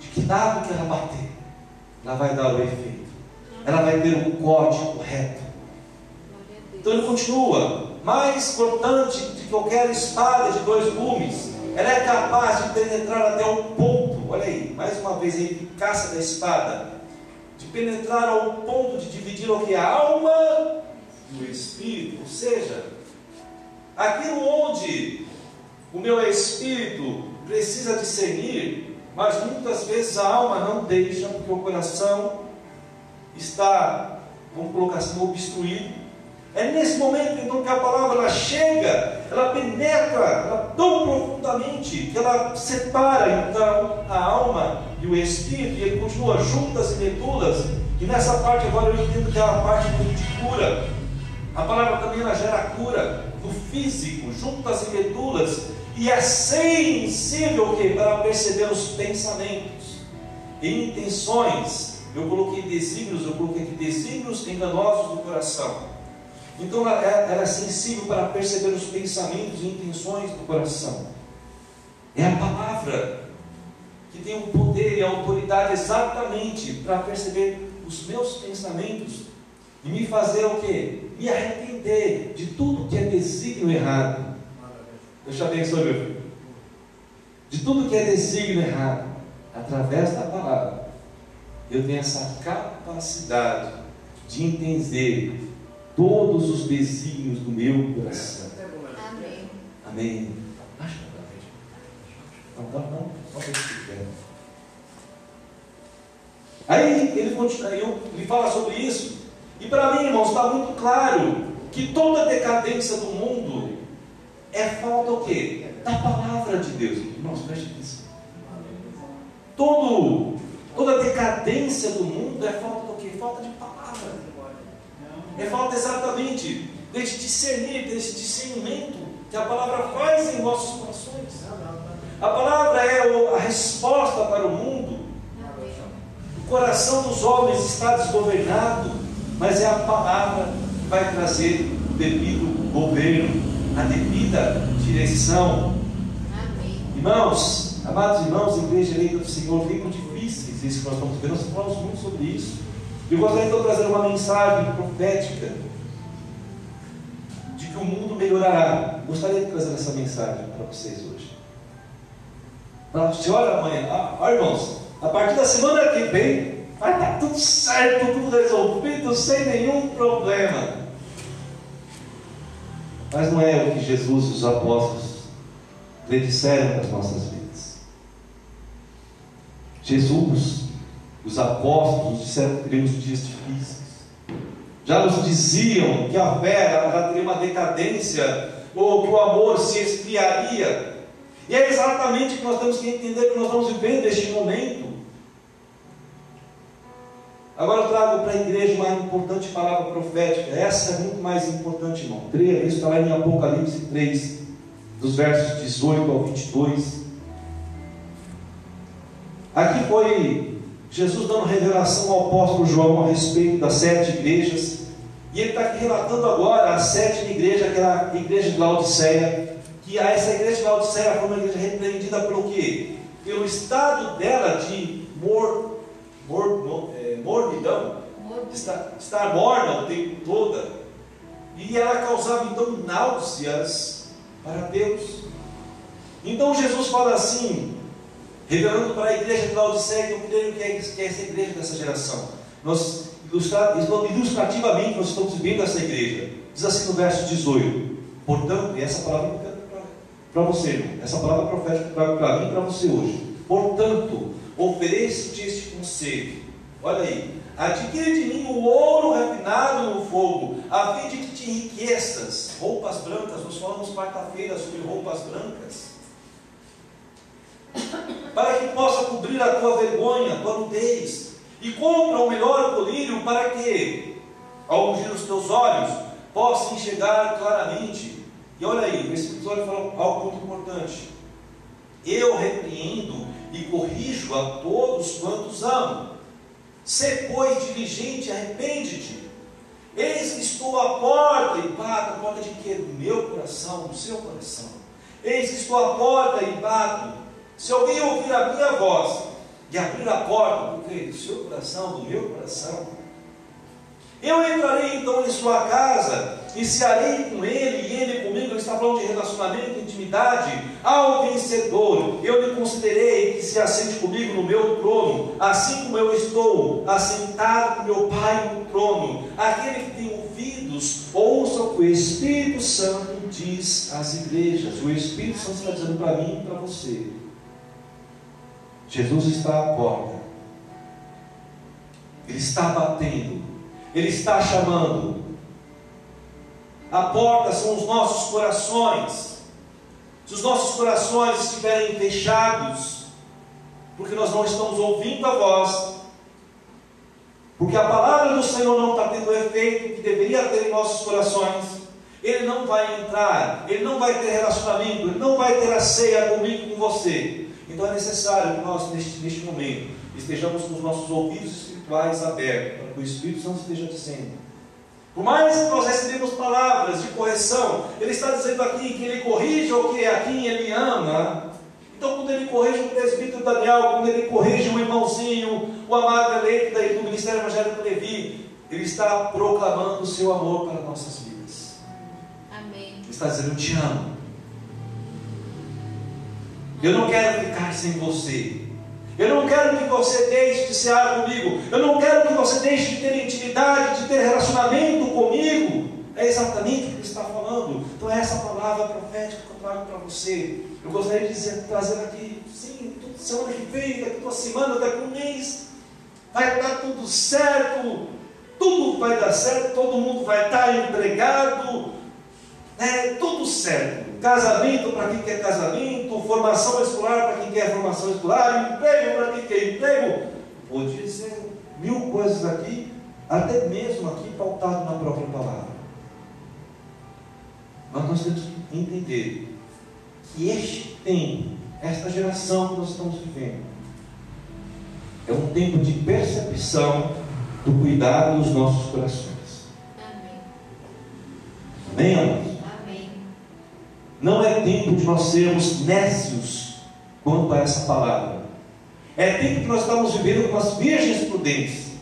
de que lado que ela bater, ela vai dar o efeito. Ela vai ter um corte correto. Então ele continua, mais cortante de qualquer espada de dois gumes, ela é capaz de penetrar até um ponto, olha aí, mais uma vez a eficácia da espada, de penetrar ao ponto de dividir o que? A alma e o espírito. Ou seja, aquilo onde o meu espírito precisa discernir, mas muitas vezes a alma não deixa, porque o coração está, vamos colocar assim, obstruído. É nesse momento então que a palavra ela chega, ela penetra ela tão profundamente que ela separa então a alma e o espírito, e ele continua juntas e medulas, e nessa parte agora eu entendo que é a parte de cura. A palavra também ela gera cura no físico, juntas e medulas, e é sensível que para perceber os pensamentos e intenções. Eu coloquei desígnios, eu coloquei aqui desígnios enganosos do coração. Então ela, ela é sensível para perceber os pensamentos e intenções do coração. É a palavra que tem o poder e a autoridade exatamente para perceber os meus pensamentos e me fazer o que? Me arrepender de tudo que é desígnio errado. Deus te abençoe, meu filho. De tudo que é desígnio errado, através da palavra, eu tenho essa capacidade de entender todos os desígnios do meu coração. Amém. Amém. Não, não, não. Aí ele continua, ele fala sobre isso. E para mim, irmãos, está muito claro que toda decadência do mundo é falta o quê? Da palavra de Deus. Irmãos, preste atenção. Todo, toda decadência do mundo é falta do quê? Falta de. É falta exatamente desse discernir, desse discernimento que a palavra faz em nossos corações. A palavra é a resposta para o mundo. O coração dos homens está desgovernado, mas é a palavra que vai trazer o devido governo, a devida direção. Amém. Irmãos, amados irmãos, igreja eleita do Senhor, tempos difíceis, isso que nós estamos vendo, nós falamos muito sobre isso. Eu gostaria então de trazer uma mensagem profética de que o mundo melhorará. Gostaria de trazer essa mensagem para vocês hoje. Para você olha amanhã, ah, irmãos, a partir da semana que vem, vai estar tudo certo, tudo resolvido, sem nenhum problema. Mas não é o que Jesus e os apóstolos predisseram para as nossas vidas. Jesus, os apóstolos disseram que teríamos dias difíceis. Já nos diziam que a fé já teria uma decadência, ou que o amor se esfriaria. E é exatamente o que nós temos que entender que nós estamos vivendo este momento. Agora eu trago para a igreja uma importante palavra profética. Essa é muito mais importante, irmão. Creia, isso está lá em Apocalipse 3, dos versos 18 ao 22. Aqui foi Jesus dando revelação ao apóstolo João a respeito das sete igrejas. E ele está aqui relatando agora a sétima igreja, aquela igreja de Laodiceia. Que essa igreja de Laodiceia foi uma igreja repreendida pelo quê? Pelo estado dela de mor, mor, é, mornidão, estar, estar morna o tempo todo. E ela causava então náuseas para Deus. Então Jesus fala assim, revelando para a igreja de Laodiceia, que eu creio que é, que é essa igreja dessa geração. Nós, ilustrativamente, nós estamos vivendo essa igreja. Diz assim no verso 18: Portanto, e essa palavra é para você, irmão, essa palavra profética para mim e para você hoje. Portanto, ofereço-te este conselho. Olha aí, adquire de mim o ouro refinado no fogo, a fim de que te enriqueças. Roupas brancas, nós falamos quarta-feira sobre roupas brancas. Para que possa cobrir a tua vergonha, tua nudez. E compra o melhor colírio para que, ao ungir os teus olhos, possa enxergar claramente. E olha aí, esse episódio fala algo muito importante. Eu repreendo e corrijo a todos quantos amo. Se pois diligente, arrepende-te. Eis que estou à porta e bato. A porta de quê? Do meu coração, do seu coração. Eis que estou à porta e bato. Se alguém ouvir a minha voz e abrir a porta, do Do seu coração, do meu coração. Eu entrarei então em sua casa e cearei com ele e ele comigo. Ele está falando de relacionamento, intimidade. Ao vencedor, eu lhe considerei que se assente comigo no meu trono, assim como eu estou assentado com meu Pai no trono. Aquele que tem ouvidos, ouça o que o Espírito Santo diz às igrejas. O Espírito Santo está dizendo para mim e para você. Jesus está à porta. Ele está batendo. Ele está chamando. A porta são os nossos corações. Se os nossos corações estiverem fechados, porque nós não estamos ouvindo a voz, porque a palavra do Senhor não está tendo o efeito que deveria ter em nossos corações, Ele não vai entrar, Ele não vai ter relacionamento, Ele não vai ter a ceia comigo, com você. Então é necessário que nós, neste, neste momento, estejamos com os nossos ouvidos espirituais abertos, para que o Espírito Santo esteja dizendo. Por mais que nós recebemos palavras de correção, ele está dizendo aqui que ele corrige o que a quem ele ama. Então, quando ele corrige o presbítero Daniel, quando ele corrige o irmãozinho, o amado eleito do Ministério Evangélico Levi, ele está proclamando o seu amor para nossas vidas. Amém. Ele está dizendo: Eu te amo. Eu não quero ficar sem você. Eu não quero que você deixe de cear comigo. Eu não quero que você deixe de ter intimidade, de ter relacionamento comigo. É exatamente o que ele está falando. Então, é essa palavra profética que eu trago para você. Eu gostaria de dizer, trazer aqui, sim, semana que vem, daqui uma semana, daqui um mês, vai dar tudo certo, tudo vai dar certo, todo mundo vai estar empregado, é tudo certo. Casamento para quem quer casamento, formação escolar para quem quer formação escolar, emprego para quem quer emprego. Vou dizer mil coisas aqui, até mesmo aqui pautado na própria palavra. Mas nós temos que entender que este tempo, esta geração que nós estamos vivendo, é um tempo de percepção do cuidado dos nossos corações. Amém, amados? Não é tempo de nós sermos nécios quanto a essa palavra. É tempo que nós estamos vivendo com as virgens prudentes,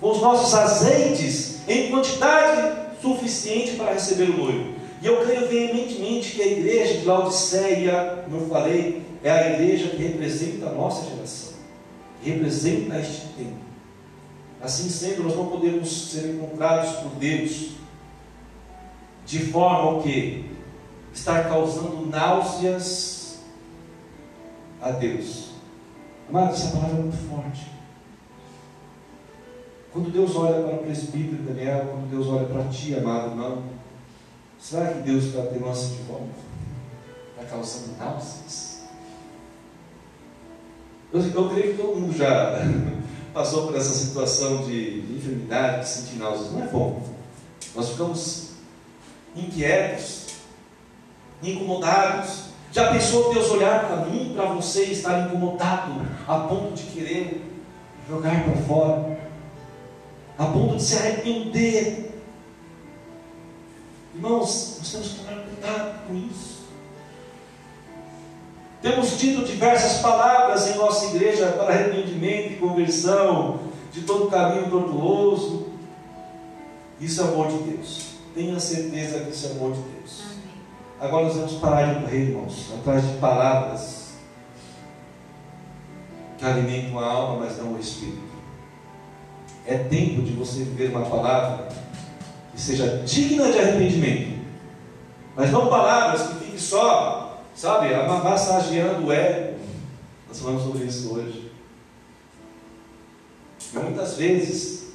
com os nossos azeites em quantidade suficiente para receber o noivo. E eu creio veementemente que a igreja de Laodiceia, como eu falei, é a igreja que representa a nossa geração, representa este tempo. Assim sendo, nós não podemos ser encontrados por Deus de forma que estar causando náuseas a Deus. Amado, essa palavra é muito forte. Quando Deus olha para o presbítero Daniel, quando Deus olha para ti, amado irmão, será que Deus está tendo nossa de volta? Está causando náuseas? Eu, eu creio que todo mundo já passou por essa situação de, de enfermidade, de sentir náuseas. Não é bom. Nós ficamos inquietos, incomodados. Já pensou Deus olhar para mim, para você estar incomodado a ponto de querer jogar para fora, a ponto de se arrepender? Irmãos, nós temos que tomar cuidado com isso. Temos tido diversas palavras em nossa igreja para arrependimento e conversão de todo caminho tortuoso. Isso é amor de Deus. Tenha certeza que isso é amor de Deus. Agora nós vamos parar de correr, irmãos, atrás de palavras que alimentam a alma, mas não o espírito. É tempo de você viver uma palavra que seja digna de arrependimento, mas não palavras que fiquem só, sabe, massageando o ego. Nós falamos sobre isso hoje. E muitas vezes,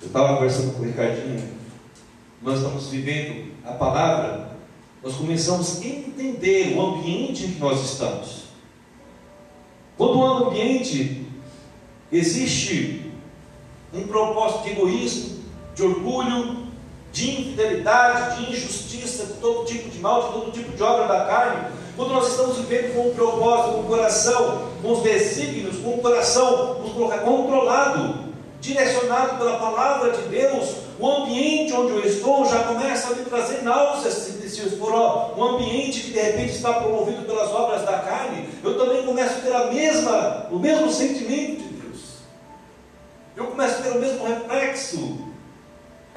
eu estava conversando com o Ricardinho, nós estamos vivendo a palavra, nós começamos a entender o ambiente em que nós estamos. Quando no ambiente existe um propósito de egoísmo, de orgulho, de infidelidade, de injustiça, de todo tipo de mal, de todo tipo de obra da carne, quando nós estamos vivendo com um propósito, com o coração, com os desígnios, com o coração, vamos colocar controlado, direcionado pela palavra de Deus, o ambiente onde eu estou já começa a me trazer náuseas, se for um ambiente que de repente está promovido pelas obras da carne, eu também começo a ter a mesma, o mesmo sentimento de Deus. Eu começo a ter o mesmo reflexo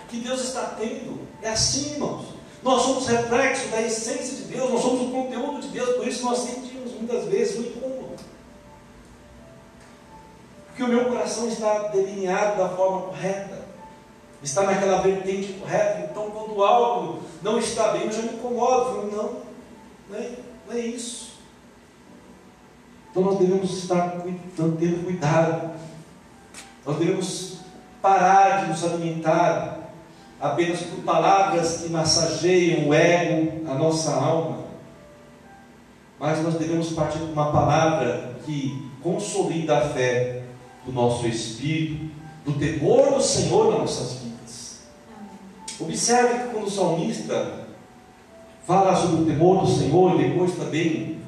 que Deus está tendo. É assim, irmãos. Nós somos reflexo da essência de Deus, nós somos o conteúdo de Deus, por isso nós sentimos muitas vezes muito. Porque o meu coração está delineado da forma correta está naquela vertente correta. Então, quando algo não está bem, eu já me incomodo. Falo, não, não é, não é isso. Então, nós devemos estar tendo cuidado. Nós devemos parar de nos alimentar apenas por palavras que massageiam o ego, a nossa alma. Mas nós devemos partir de uma palavra que consolida a fé do nosso espírito, do temor do Senhor nas nossas vidas. Observe que quando o salmista fala sobre o temor do Senhor, e depois também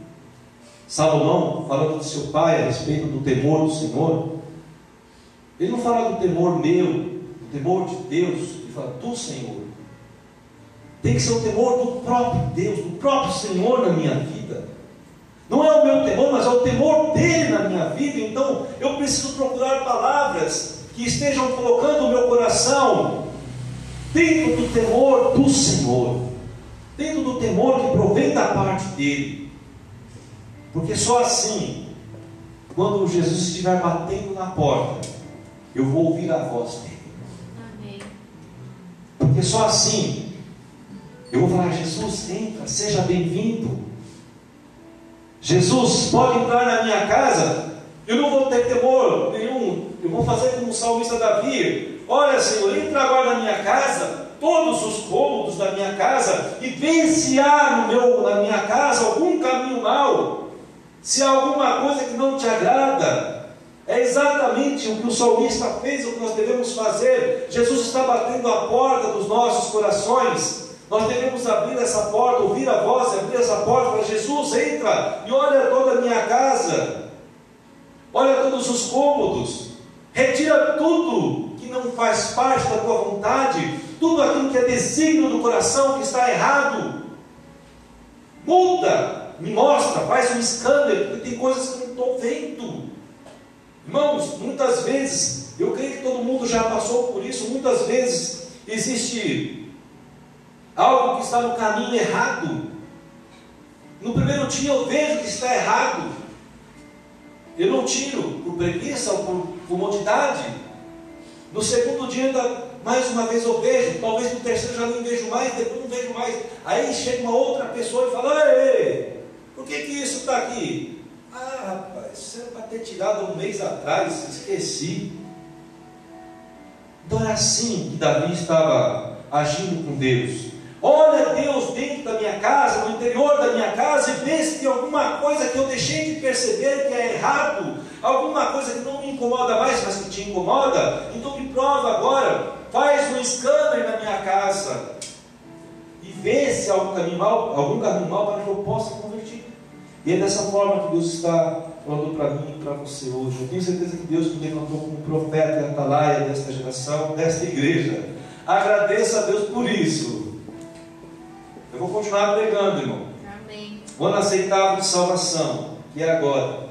Salomão, falando de seu pai a respeito do temor do Senhor, ele não fala do temor meu, do temor de Deus, ele fala do Senhor. Tem que ser o temor do próprio Deus, do próprio Senhor na minha vida. Não é o meu temor, mas é o temor dele na minha vida. Então eu preciso procurar palavras que estejam colocando o meu coração dentro do temor do Senhor, dentro do temor que provém da parte dele. Porque só assim, quando Jesus estiver batendo na porta, eu vou ouvir a voz dele. Amém. Porque só assim, eu vou falar: Jesus, entra, seja bem-vindo. Jesus, pode entrar na minha casa. Eu não vou ter temor nenhum. Eu vou fazer como o salmista Davi. Olha, Senhor, entra agora na minha casa, todos os cômodos da minha casa, e vê se há no meu, na minha casa algum caminho mau, se há alguma coisa que não te agrada. É exatamente o que o salmista fez, o que nós devemos fazer. Jesus está batendo a porta dos nossos corações. Nós devemos abrir essa porta, ouvir a voz, abrir essa porta para Jesus, entra e olha toda a minha casa, olha todos os cômodos, retira tudo que não faz parte da tua vontade, tudo aquilo que é desígnio do coração que está errado. Muda, me mostra, faz um escândalo, porque tem coisas que não estou vendo. Irmãos, muitas vezes, eu creio que todo mundo já passou por isso, muitas vezes existe algo que está no caminho errado. No primeiro dia eu vejo que está errado. Eu não tiro por preguiça ou por comodidade. No segundo dia, ainda mais uma vez eu vejo. Talvez no terceiro já não vejo mais, depois não vejo mais. Aí chega uma outra pessoa e fala: Ei, por que, que isso está aqui? Ah, rapaz, isso era para ter tirado um mês atrás, esqueci. Então é assim que Davi estava agindo com Deus. Olha Deus dentro da minha casa, no interior da minha casa, e vê se tem alguma coisa que eu deixei de perceber que é errado, alguma coisa que não me incomoda mais, mas que te incomoda. Então me prova agora, faz um scanner na minha casa e vê se há algum caminho mal, algum caminho mal para que eu possa convertir. E é dessa forma que Deus está falando para mim e para você hoje. Eu tenho certeza que Deus me levantou como profeta e atalaia desta geração, desta igreja. Agradeça a Deus por isso. Eu vou continuar pregando, irmão. Amém. O ano aceitável de salvação, que é agora.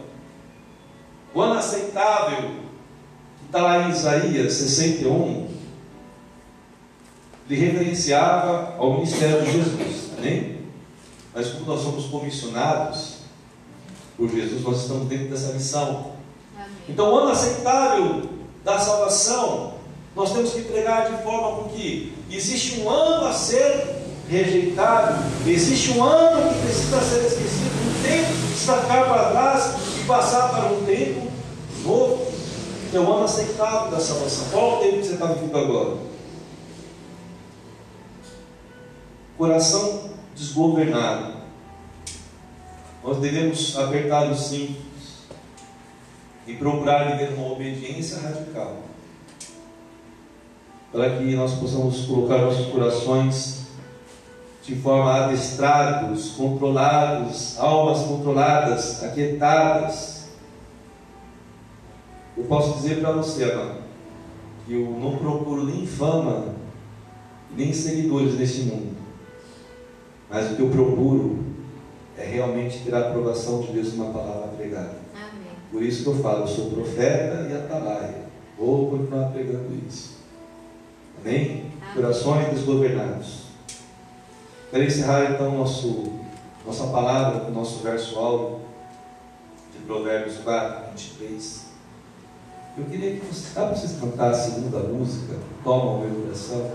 O ano aceitável, que está lá em Isaías 61, ele referenciava ao ministério de Jesus. Amém? Mas como nós somos comissionados por Jesus, nós estamos dentro dessa missão. Amém. Então, o ano aceitável da salvação, nós temos que pregar de forma com que existe um ano a ser rejeitado. Existe um ano que precisa ser esquecido, um tempo que precisa ficar para trás e passar para um tempo novo, é o ano aceitável da salvação. Qual o tempo que você está vivendo agora? Coração desgovernado. Nós devemos apertar os cintos e procurar viver uma obediência radical, para que nós possamos colocar nossos corações de forma adestrados, controlados, almas controladas, aquietadas. Eu posso dizer para você, amado, que eu não procuro nem fama, nem seguidores neste mundo, mas o que eu procuro é realmente ter a aprovação de Deus numa palavra pregada. Amém. Por isso que eu falo, eu sou profeta e atalaia. Vou continuar pregando isso. Amém? Amém. Corações desgovernados. Queria encerrar então nosso, nossa palavra com o nosso verso áudio de Provérbios 4, 23. Eu queria que você, vocês cantassem a segunda música, Toma o meu coração.